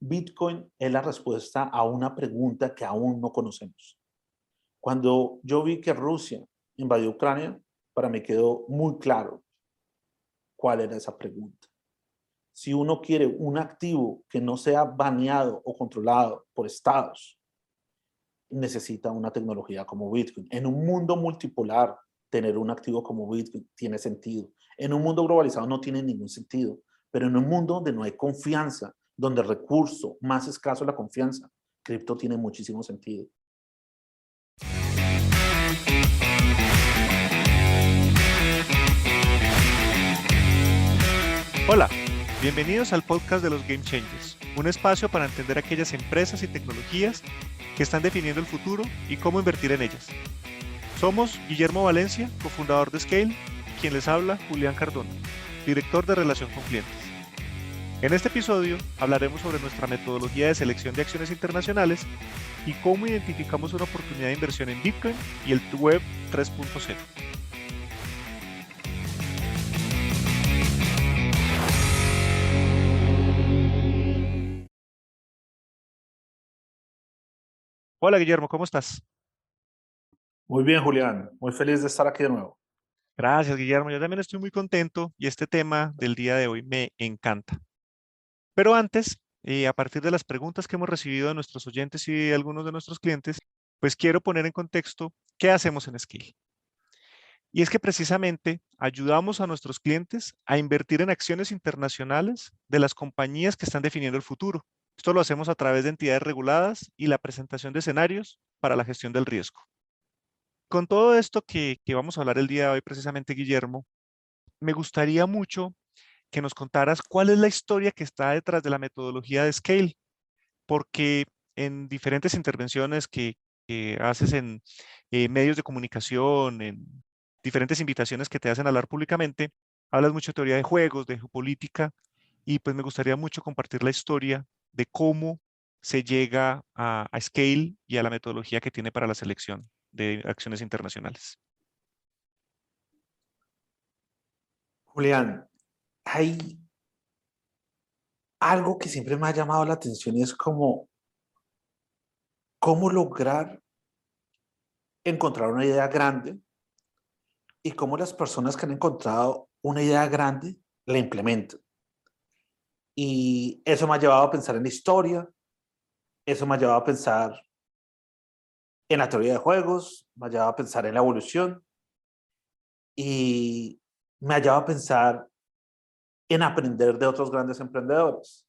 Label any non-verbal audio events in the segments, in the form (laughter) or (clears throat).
Bitcoin es la respuesta a una pregunta que aún no conocemos. Cuando yo vi que Rusia invadió Ucrania, para mí quedó muy claro cuál era esa pregunta. Si uno quiere un activo que no sea baneado o controlado por estados, necesita una tecnología como Bitcoin. En un mundo multipolar, tener un activo como Bitcoin tiene sentido. En un mundo globalizado no tiene ningún sentido, pero en un mundo donde no hay confianza, donde el recurso más escaso es la confianza, cripto tiene muchísimo sentido. Hola, bienvenidos al podcast de los Game Changers, un espacio para entender aquellas empresas y tecnologías que están definiendo el futuro y cómo invertir en ellas. Somos Guillermo Valencia, cofundador de Scale, quien les habla Julián Cardona, director de relación con clientes. En este episodio hablaremos sobre nuestra metodología de selección de acciones internacionales y cómo identificamos una oportunidad de inversión en Bitcoin y el Web 3.0. Hola Guillermo, ¿cómo estás? Muy bien, Julián. Muy feliz de estar aquí de nuevo. Gracias, Guillermo. Yo también estoy muy contento y este tema del día de hoy me encanta. Pero antes, eh, a partir de las preguntas que hemos recibido de nuestros oyentes y de algunos de nuestros clientes, pues quiero poner en contexto qué hacemos en Skill. Y es que precisamente ayudamos a nuestros clientes a invertir en acciones internacionales de las compañías que están definiendo el futuro. Esto lo hacemos a través de entidades reguladas y la presentación de escenarios para la gestión del riesgo. Con todo esto que, que vamos a hablar el día de hoy precisamente, Guillermo, me gustaría mucho que nos contaras cuál es la historia que está detrás de la metodología de Scale, porque en diferentes intervenciones que, haces en eh, medios de comunicación, en diferentes invitaciones que te hacen hablar públicamente, hablas mucho de teoría de juegos, de geopolítica, y pues me gustaría mucho compartir la historia de cómo se llega a, a Scale y a la metodología que tiene para la selección de acciones internacionales. Julián, hay algo que siempre me ha llamado la atención y es como cómo lograr encontrar una idea grande y cómo las personas que han encontrado una idea grande la implementan. Y eso me ha llevado a pensar en la historia, eso me ha llevado a pensar en la teoría de juegos, me ha llevado a pensar en la evolución y me ha llevado a pensar en aprender de otros grandes emprendedores.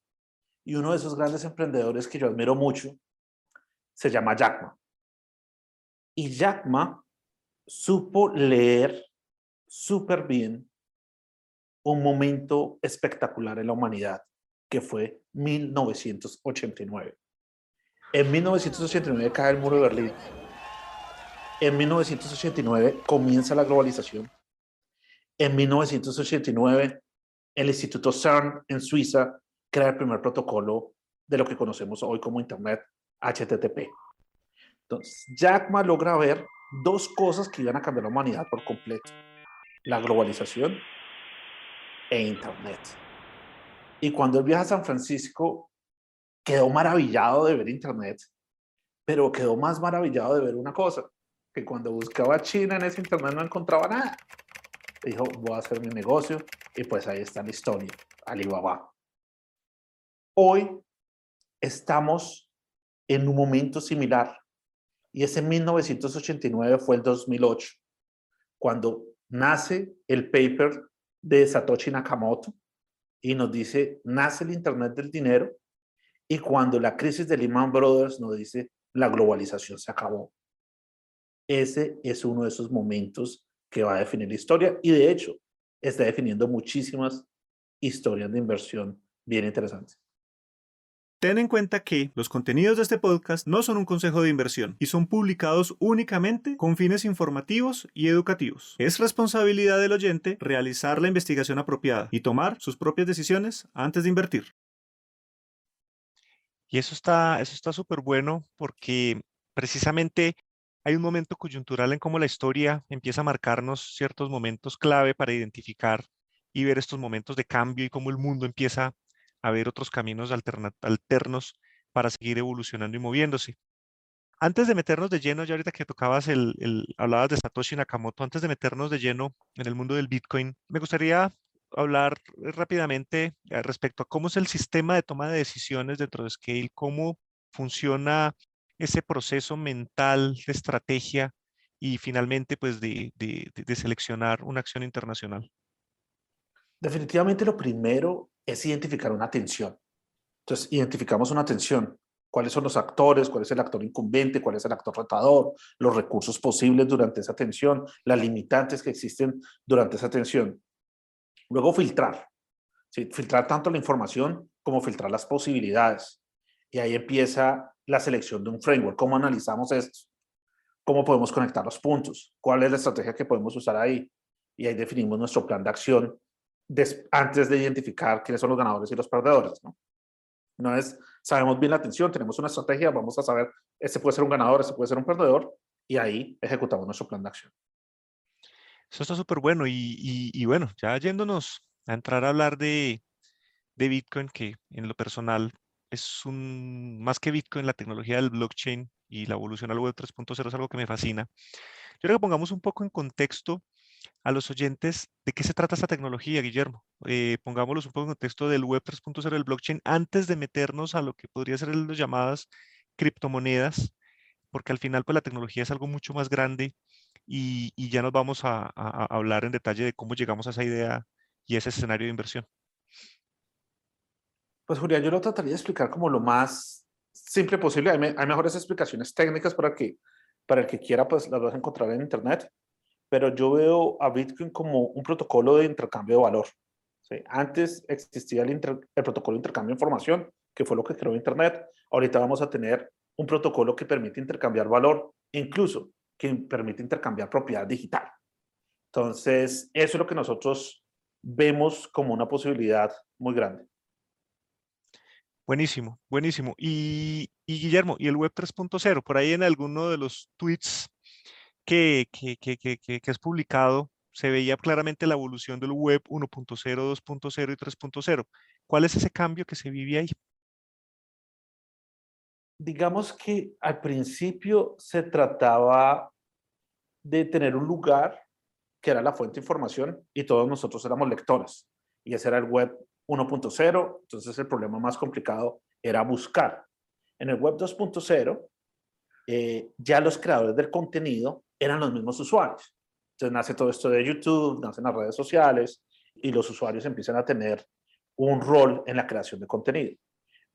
Y uno de esos grandes emprendedores que yo admiro mucho se llama Jack Ma. Y Jack Ma supo leer súper bien un momento espectacular en la humanidad, que fue 1989. En 1989 cae el muro de Berlín. En 1989 comienza la globalización. En 1989 el Instituto CERN en Suiza crea el primer protocolo de lo que conocemos hoy como Internet HTTP. Entonces, Jack Ma logra ver dos cosas que iban a cambiar la humanidad por completo. La globalización e Internet. Y cuando él viaja a San Francisco, quedó maravillado de ver Internet, pero quedó más maravillado de ver una cosa, que cuando buscaba China en ese Internet no encontraba nada. Dijo, voy a hacer mi negocio y pues ahí está la historia, Alibaba. Hoy estamos en un momento similar y ese 1989 fue el 2008, cuando nace el paper de Satoshi Nakamoto y nos dice, nace el Internet del dinero y cuando la crisis de Lehman Brothers nos dice, la globalización se acabó. Ese es uno de esos momentos que va a definir la historia y de hecho está definiendo muchísimas historias de inversión bien interesantes. Ten en cuenta que los contenidos de este podcast no son un consejo de inversión y son publicados únicamente con fines informativos y educativos. Es responsabilidad del oyente realizar la investigación apropiada y tomar sus propias decisiones antes de invertir. Y eso está eso está súper bueno porque precisamente hay un momento coyuntural en cómo la historia empieza a marcarnos ciertos momentos clave para identificar y ver estos momentos de cambio y cómo el mundo empieza a ver otros caminos alternos para seguir evolucionando y moviéndose. Antes de meternos de lleno, ya ahorita que tocabas el, el, hablabas de Satoshi Nakamoto, antes de meternos de lleno en el mundo del Bitcoin, me gustaría hablar rápidamente eh, respecto a cómo es el sistema de toma de decisiones dentro de Scale, cómo funciona ese proceso mental de estrategia y finalmente pues de, de, seleccionar una acción internacional. Definitivamente lo primero es identificar una tensión. Entonces, identificamos una tensión cuáles son los actores, cuál es el actor incumbente, cuál es el actor retador, los recursos posibles durante esa tensión, las limitantes que existen durante esa tensión. Luego filtrar, filtrar tanto la información como filtrar las posibilidades. Y ahí empieza la selección de un framework. ¿Cómo analizamos esto? ¿Cómo podemos conectar los puntos? ¿Cuál es la estrategia que podemos usar ahí? Y ahí definimos nuestro plan de acción antes de identificar quiénes son los ganadores y los perdedores. ¿no? No es, sabemos bien la atención, tenemos una estrategia, vamos a saber, este puede ser un ganador, este puede ser un perdedor, y ahí ejecutamos nuestro plan de acción. Eso está súper bueno. Y, bueno, ya yéndonos a entrar a hablar de, de Bitcoin, que en lo personal es un, más que Bitcoin, la tecnología del blockchain y la evolución al web 3.0 es algo que me fascina. Yo creo que pongamos un poco en contexto a los oyentes de qué se trata esta tecnología, Guillermo. Eh, pongámoslos un poco en contexto del Web 3.0 del blockchain antes de meternos a lo que podría ser las llamadas criptomonedas, porque al final pues la tecnología es algo mucho más grande y, ya nos vamos a, hablar en detalle de cómo llegamos a esa idea y ese escenario de inversión. Pues Julián, yo lo trataría de explicar como lo más simple posible. Hay, hay mejores explicaciones técnicas para que para el que quiera, pues las vas a encontrar en internet pero yo veo a Bitcoin como un protocolo de intercambio de valor. Antes existía el, el, protocolo de intercambio de información, que fue lo que creó Internet. Ahorita vamos a tener un protocolo que permite intercambiar valor, incluso que permite intercambiar propiedad digital. Entonces, eso es lo que nosotros vemos como una posibilidad muy grande. Buenísimo, buenísimo. Y, Guillermo, ¿y el Web 3.0? Por ahí en alguno de los tweets que, que, que, que, es publicado, se veía claramente la evolución del web 1.0, 2.0 y 3.0. ¿Cuál es ese cambio que se vive ahí? Digamos que al principio se trataba de tener un lugar que era la fuente de información y todos nosotros éramos lectores. Y ese era el web 1.0, entonces el problema más complicado era buscar. En el web 2.0, eh, ya los creadores del contenido eran los mismos usuarios. Entonces nace todo esto de YouTube, nacen las redes sociales y los usuarios empiezan a tener un rol en la creación de contenido.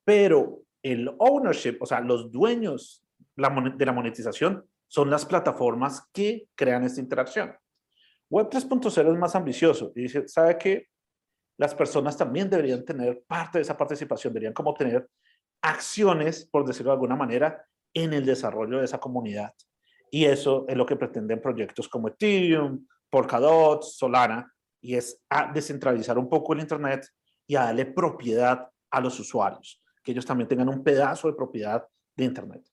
Pero el ownership, o sea, los dueños de la monetización son las plataformas que crean esta interacción. Web 3.0 es más ambicioso y dice, ¿sabe que Las personas también deberían tener parte de esa participación, deberían como tener acciones, por decirlo de alguna manera, en el desarrollo de esa comunidad. Y eso es lo que pretenden proyectos como Ethereum, Polkadot, Solana, y es a descentralizar un poco el Internet y a darle propiedad a los usuarios, que ellos también tengan un pedazo de propiedad de Internet.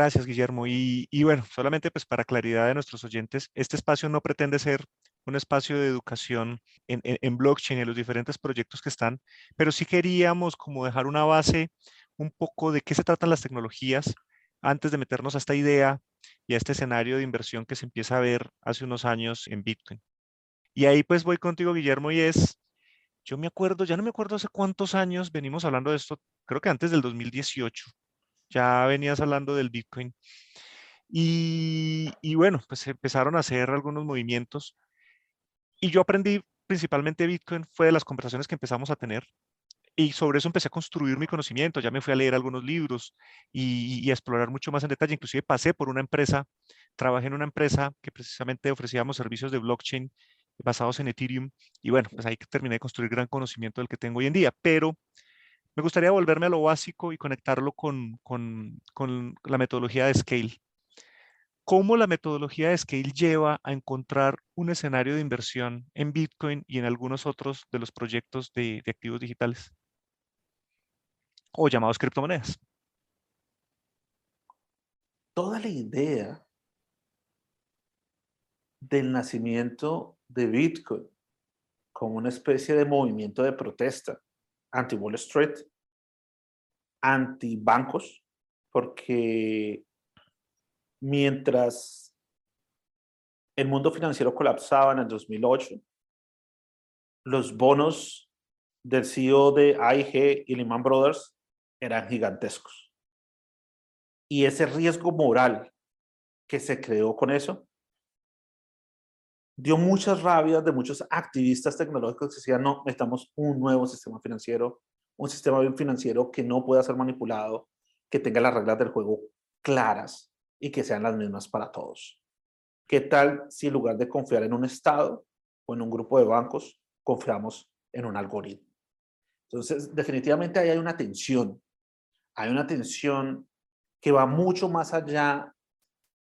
Gracias, Guillermo. Y, bueno, solamente pues para claridad de nuestros oyentes, este espacio no pretende ser un espacio de educación en, en, blockchain y en los diferentes proyectos que están, pero sí queríamos como dejar una base un poco de qué se tratan las tecnologías antes de meternos a esta idea y a este escenario de inversión que se empieza a ver hace unos años en Bitcoin. Y ahí pues voy contigo, Guillermo, y es, yo me acuerdo, ya no me acuerdo hace cuántos años venimos hablando de esto, creo que antes del 2018, ya venías hablando del Bitcoin. Y, bueno, pues empezaron a hacer algunos movimientos. Y yo aprendí principalmente Bitcoin, fue de las conversaciones que empezamos a tener. y sobre eso empecé a construir mi conocimiento, ya me fui a leer algunos libros y, y, a explorar mucho más en detalle, inclusive pasé por una empresa, trabajé en una empresa que precisamente ofrecíamos servicios de blockchain basados en Ethereum y bueno, pues ahí terminé de construir gran conocimiento del que tengo hoy en día, pero me gustaría volverme a lo básico y conectarlo con, con, con la metodología de Scale. ¿Cómo la metodología de Scale lleva a encontrar un escenario de inversión en Bitcoin y en algunos otros de los proyectos de, de activos digitales? O llamados criptomonedas. Toda la idea del nacimiento de Bitcoin como una especie de movimiento de protesta anti-Wall Street, anti-bancos, porque mientras el mundo financiero colapsaba en el 2008, los bonos del CEO de AIG y Lehman Brothers eran gigantescos. Y ese riesgo moral que se creó con eso dio muchas rabias de muchos activistas tecnológicos que decían, no, necesitamos un nuevo sistema financiero, un sistema financiero que no pueda ser manipulado, que tenga las reglas del juego claras y que sean las mismas para todos. ¿Qué tal si en lugar de confiar en un Estado o en un grupo de bancos, confiamos en un algoritmo? Entonces, definitivamente ahí hay una tensión. Hay una tensión que va mucho más allá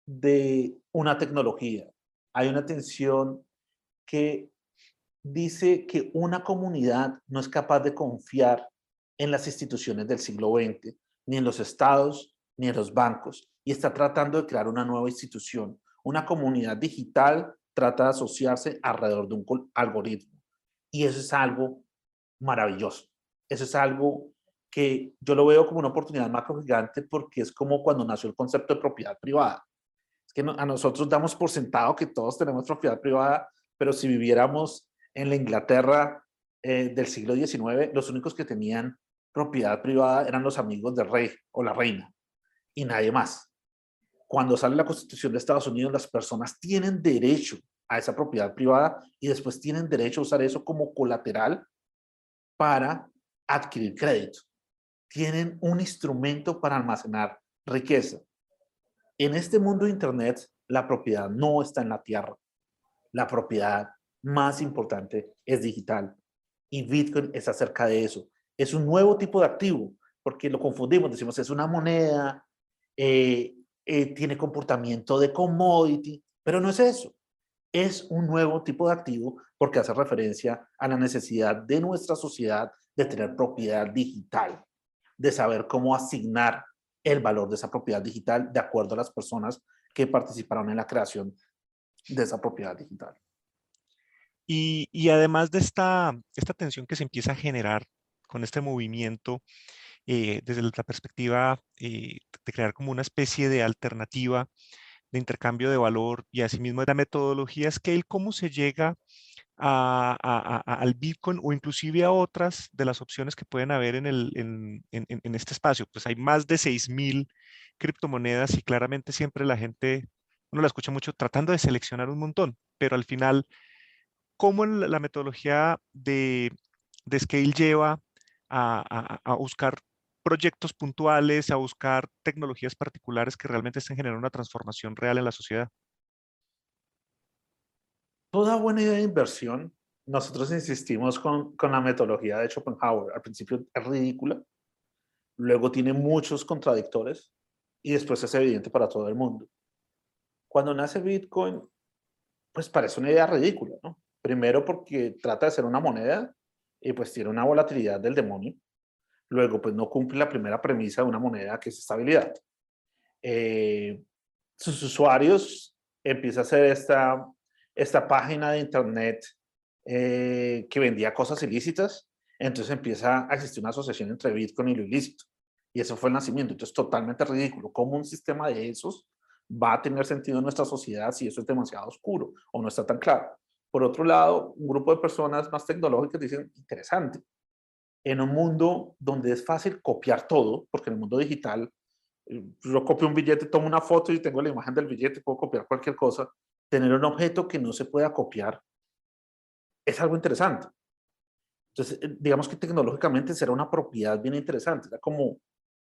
de una tecnología hay una tensión que dice que una comunidad no es capaz de confiar en las instituciones del siglo XX, ni en los estados, ni en los bancos, y está tratando de crear una nueva institución. Una comunidad digital trata de asociarse alrededor de un algoritmo. Y eso es algo maravilloso. Eso es algo que yo lo veo como una oportunidad macro gigante porque es como cuando nació el concepto de propiedad privada que a nosotros damos por sentado que todos tenemos propiedad privada, pero si viviéramos en la Inglaterra eh, del siglo XIX, los únicos que tenían propiedad privada eran los amigos del rey o la reina y nadie más. Cuando sale la Constitución de Estados Unidos, las personas tienen derecho a esa propiedad privada y después tienen derecho a usar eso como colateral para adquirir crédito. Tienen un instrumento para almacenar riqueza. En este mundo de Internet, la propiedad no está en la tierra. La propiedad más importante es digital. Y Bitcoin es acerca de eso. Es un nuevo tipo de activo, porque lo confundimos, decimos es una moneda, eh, eh, tiene comportamiento de commodity, pero no es eso. Es un nuevo tipo de activo porque hace referencia a la necesidad de nuestra sociedad de tener propiedad digital, de saber cómo asignar el valor de esa propiedad digital de acuerdo a las personas que participaron en la creación de esa propiedad digital. Y, además de esta, esta tensión que se empieza a generar con este movimiento, eh, desde la perspectiva eh, de crear como una especie de alternativa de intercambio de valor y asimismo de la metodología Scale, ¿cómo se llega al Bitcoin o inclusive a otras de las opciones que pueden haber en, el, en, este espacio. Pues hay más de 6.000 criptomonedas y claramente siempre la gente, uno la escucha mucho tratando de seleccionar un montón, pero al final, ¿cómo la metodología de, Scale lleva a, a, a buscar proyectos puntuales, a buscar tecnologías particulares que realmente estén generando una transformación real en la sociedad? Toda buena idea de inversión, nosotros insistimos con, con la metodología de Schopenhauer. Al principio es ridícula, luego tiene muchos contradictores y después es evidente para todo el mundo. Cuando nace Bitcoin, pues parece una idea ridícula, ¿no? Primero porque trata de ser una moneda y pues tiene una volatilidad del demonio. Luego, pues no cumple la primera premisa de una moneda que es estabilidad. Eh, sus usuarios empiezan a hacer esta esta página de internet eh, que vendía cosas ilícitas, entonces empieza a existir una asociación entre Bitcoin y lo ilícito. Y eso fue el nacimiento. Entonces, totalmente ridículo. ¿Cómo un sistema de esos va a tener sentido en nuestra sociedad si eso es demasiado oscuro o no está tan claro? Por otro lado, un grupo de personas más tecnológicas dicen, interesante, en un mundo donde es fácil copiar todo, porque en el mundo digital, eh, yo copio un billete, tomo una foto y tengo la imagen del billete, puedo copiar cualquier cosa, tener un objeto que no se pueda copiar es algo interesante. Entonces, eh, digamos que tecnológicamente será una propiedad bien interesante, como,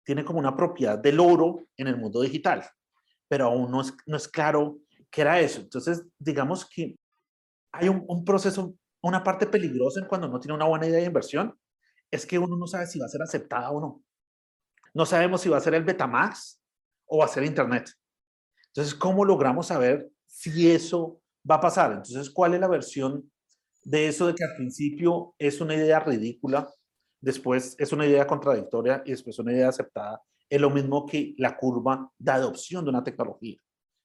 tiene como una propiedad del oro en el mundo digital, pero aún no es, no es claro qué era eso. Entonces, digamos que hay un, un proceso, una parte peligrosa en cuando no tiene una buena idea de inversión, es que uno no sabe si va a ser aceptada o no. No sabemos si va a ser el Betamax o va a ser Internet. Entonces, ¿cómo logramos saber si eso va a pasar? Entonces, ¿cuál es la versión de eso de que al principio es una idea ridícula, después es una idea contradictoria y después una idea aceptada? Es lo mismo que la curva de adopción de una tecnología.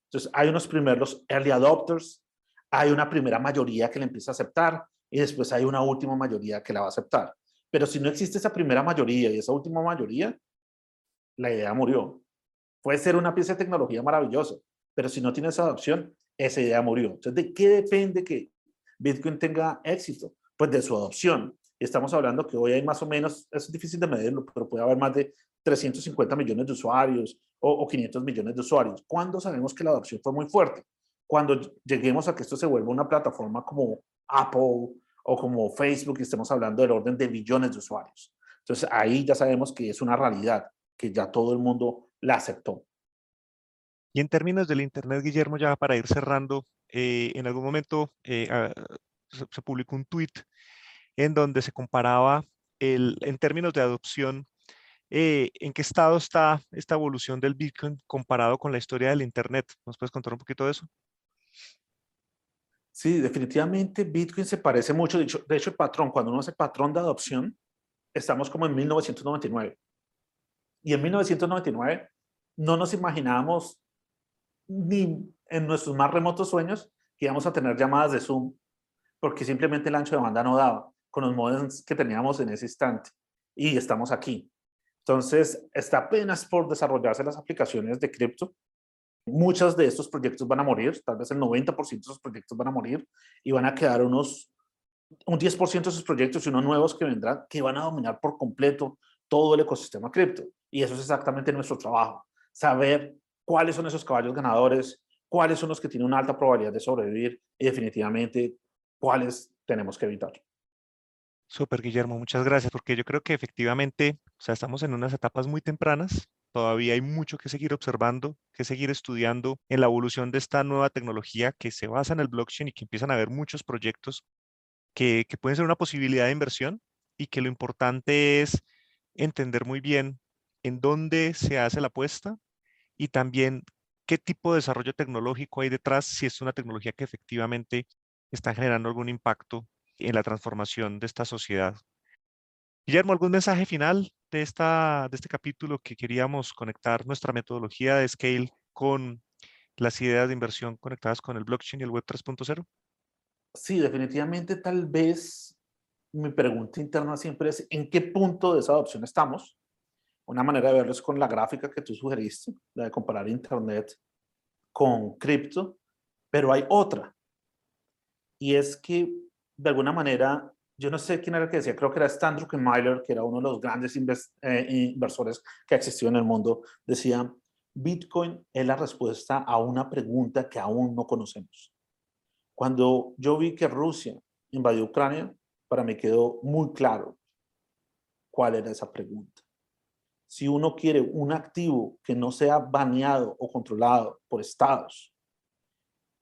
Entonces, hay unos primeros early adopters, hay una primera mayoría que la empieza a aceptar y después hay una última mayoría que la va a aceptar. Pero si no existe esa primera mayoría y esa última mayoría, la idea murió. Puede ser una pieza de tecnología maravillosa, pero si no tiene esa adopción, esa idea murió. Entonces, ¿de qué depende que Bitcoin tenga éxito? Pues de su adopción. Estamos hablando que hoy hay más o menos, es difícil de medirlo, pero puede haber más de 350 millones de usuarios o, o 500 millones de usuarios. ¿Cuándo sabemos que la adopción fue muy fuerte? Cuando lleguemos a que esto se vuelva una plataforma como Apple o como Facebook y estemos hablando del orden de billones de usuarios. Entonces ahí ya sabemos que es una realidad, que ya todo el mundo la aceptó. Y en términos del Internet, Guillermo, ya para ir cerrando, eh, en algún momento eh, ah, se, publicó un tweet en donde se comparaba el, en términos de adopción, eh, en qué estado está esta evolución del Bitcoin comparado con la historia del Internet. ¿Nos puedes contar un poquito de eso? Sí, definitivamente Bitcoin se parece mucho. De hecho, de hecho, el patrón, cuando uno hace patrón de adopción, estamos como en 1999. Y en 1999 no nos imaginábamos ni en nuestros más remotos sueños que íbamos a tener llamadas de Zoom, porque simplemente el ancho de banda no daba con los modems que teníamos en ese instante. Y estamos aquí. Entonces, está apenas por desarrollarse las aplicaciones de cripto Muchos de estos proyectos van a morir, tal vez el 90% de esos proyectos van a morir y van a quedar unos, un 10% de esos proyectos y unos nuevos que vendrán que van a dominar por completo todo el ecosistema cripto. Y eso es exactamente nuestro trabajo, saber cuáles son esos caballos ganadores, cuáles son los que tienen una alta probabilidad de sobrevivir y definitivamente cuáles tenemos que evitar. Súper, Guillermo, muchas gracias, porque yo creo que efectivamente, o sea, estamos en unas etapas muy tempranas, Todavía hay mucho que seguir observando, que seguir estudiando en la evolución de esta nueva tecnología que se basa en el blockchain y que empiezan a haber muchos proyectos que, que pueden ser una posibilidad de inversión y que lo importante es entender muy bien en dónde se hace la apuesta y también qué tipo de desarrollo tecnológico hay detrás, si es una tecnología que efectivamente está generando algún impacto en la transformación de esta sociedad. Guillermo, ¿algún mensaje final de, esta, de este capítulo que queríamos conectar nuestra metodología de Scale con las ideas de inversión conectadas con el blockchain y el Web 3.0? Sí, definitivamente tal vez mi pregunta interna siempre es ¿en qué punto de esa adopción estamos? Una manera de verlo es con la gráfica que tú sugeriste, la de comparar Internet con cripto, pero hay otra. Y es que de alguna manera yo no sé quién era el que decía, creo que era Stan Druckenmiller, que era uno de los grandes eh, inversores que existió en el mundo, decía, Bitcoin es la respuesta a una pregunta que aún no conocemos. Cuando yo vi que Rusia invadió Ucrania, para mí quedó muy claro cuál era esa pregunta. Si uno quiere un activo que no sea baneado o controlado por estados,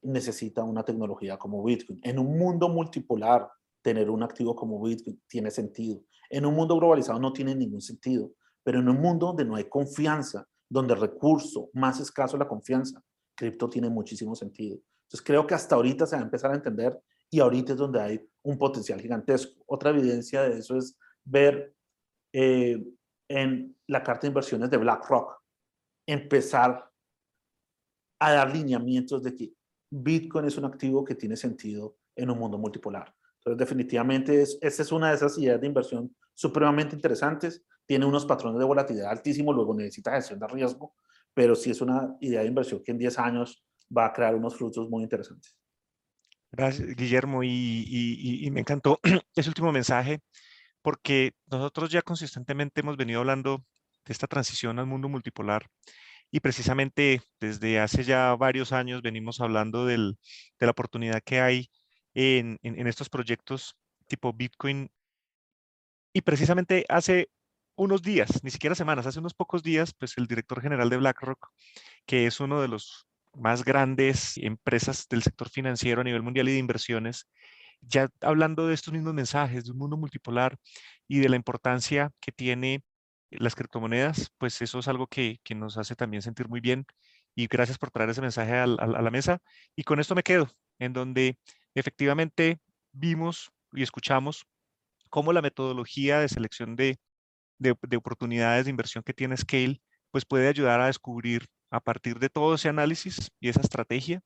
necesita una tecnología como Bitcoin. En un mundo multipolar, tener un activo como Bitcoin tiene sentido. En un mundo globalizado no tiene ningún sentido, pero en un mundo donde no hay confianza, donde el recurso más escaso es la confianza, cripto tiene muchísimo sentido. Entonces creo que hasta ahorita se va a empezar a entender y ahorita es donde hay un potencial gigantesco. Otra evidencia de eso es ver eh, en la carta de inversiones de BlackRock, empezar a dar lineamientos de que Bitcoin es un activo que tiene sentido en un mundo multipolar. Entonces, definitivamente, es, esta es una de esas ideas de inversión supremamente interesantes. Tiene unos patrones de volatilidad altísimos, luego necesita gestión de riesgo, pero sí es una idea de inversión que en 10 años va a crear unos frutos muy interesantes. Gracias, Guillermo, y, me encantó (clears throat) ese último mensaje, porque nosotros ya consistentemente hemos venido hablando de esta transición al mundo multipolar. Y precisamente desde hace ya varios años venimos hablando de la oportunidad que hay en, estos proyectos tipo Bitcoin. Y precisamente hace unos días, ni siquiera semanas, hace unos pocos días, pues el director general de BlackRock, que es uno de los más grandes empresas del sector financiero a nivel mundial y de inversiones, ya hablando de estos mismos mensajes, de un mundo multipolar y de la importancia que tiene las criptomonedas, pues eso es algo que, nos hace también sentir muy bien. Y gracias por traer ese mensaje a, la mesa. Y con esto me quedo, en donde efectivamente vimos y escuchamos cómo la metodología de selección de, de, de, oportunidades de inversión que tiene Scale, pues puede ayudar a descubrir a partir de todo ese análisis y esa estrategia,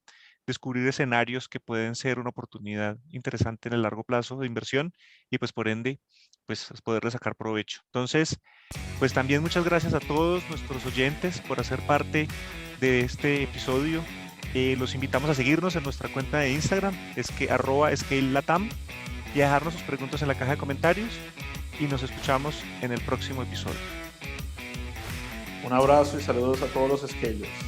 descubrir escenarios que pueden ser una oportunidad interesante en el largo plazo de inversión y pues por ende, pues poderle sacar provecho. Entonces, pues también muchas gracias a todos nuestros oyentes por hacer parte de este episodio. Eh, los invitamos a seguirnos en nuestra cuenta de Instagram, es que arroba latam y a dejarnos sus preguntas en la caja de comentarios y nos escuchamos en el próximo episodio. Un abrazo y saludos a todos los esquellos.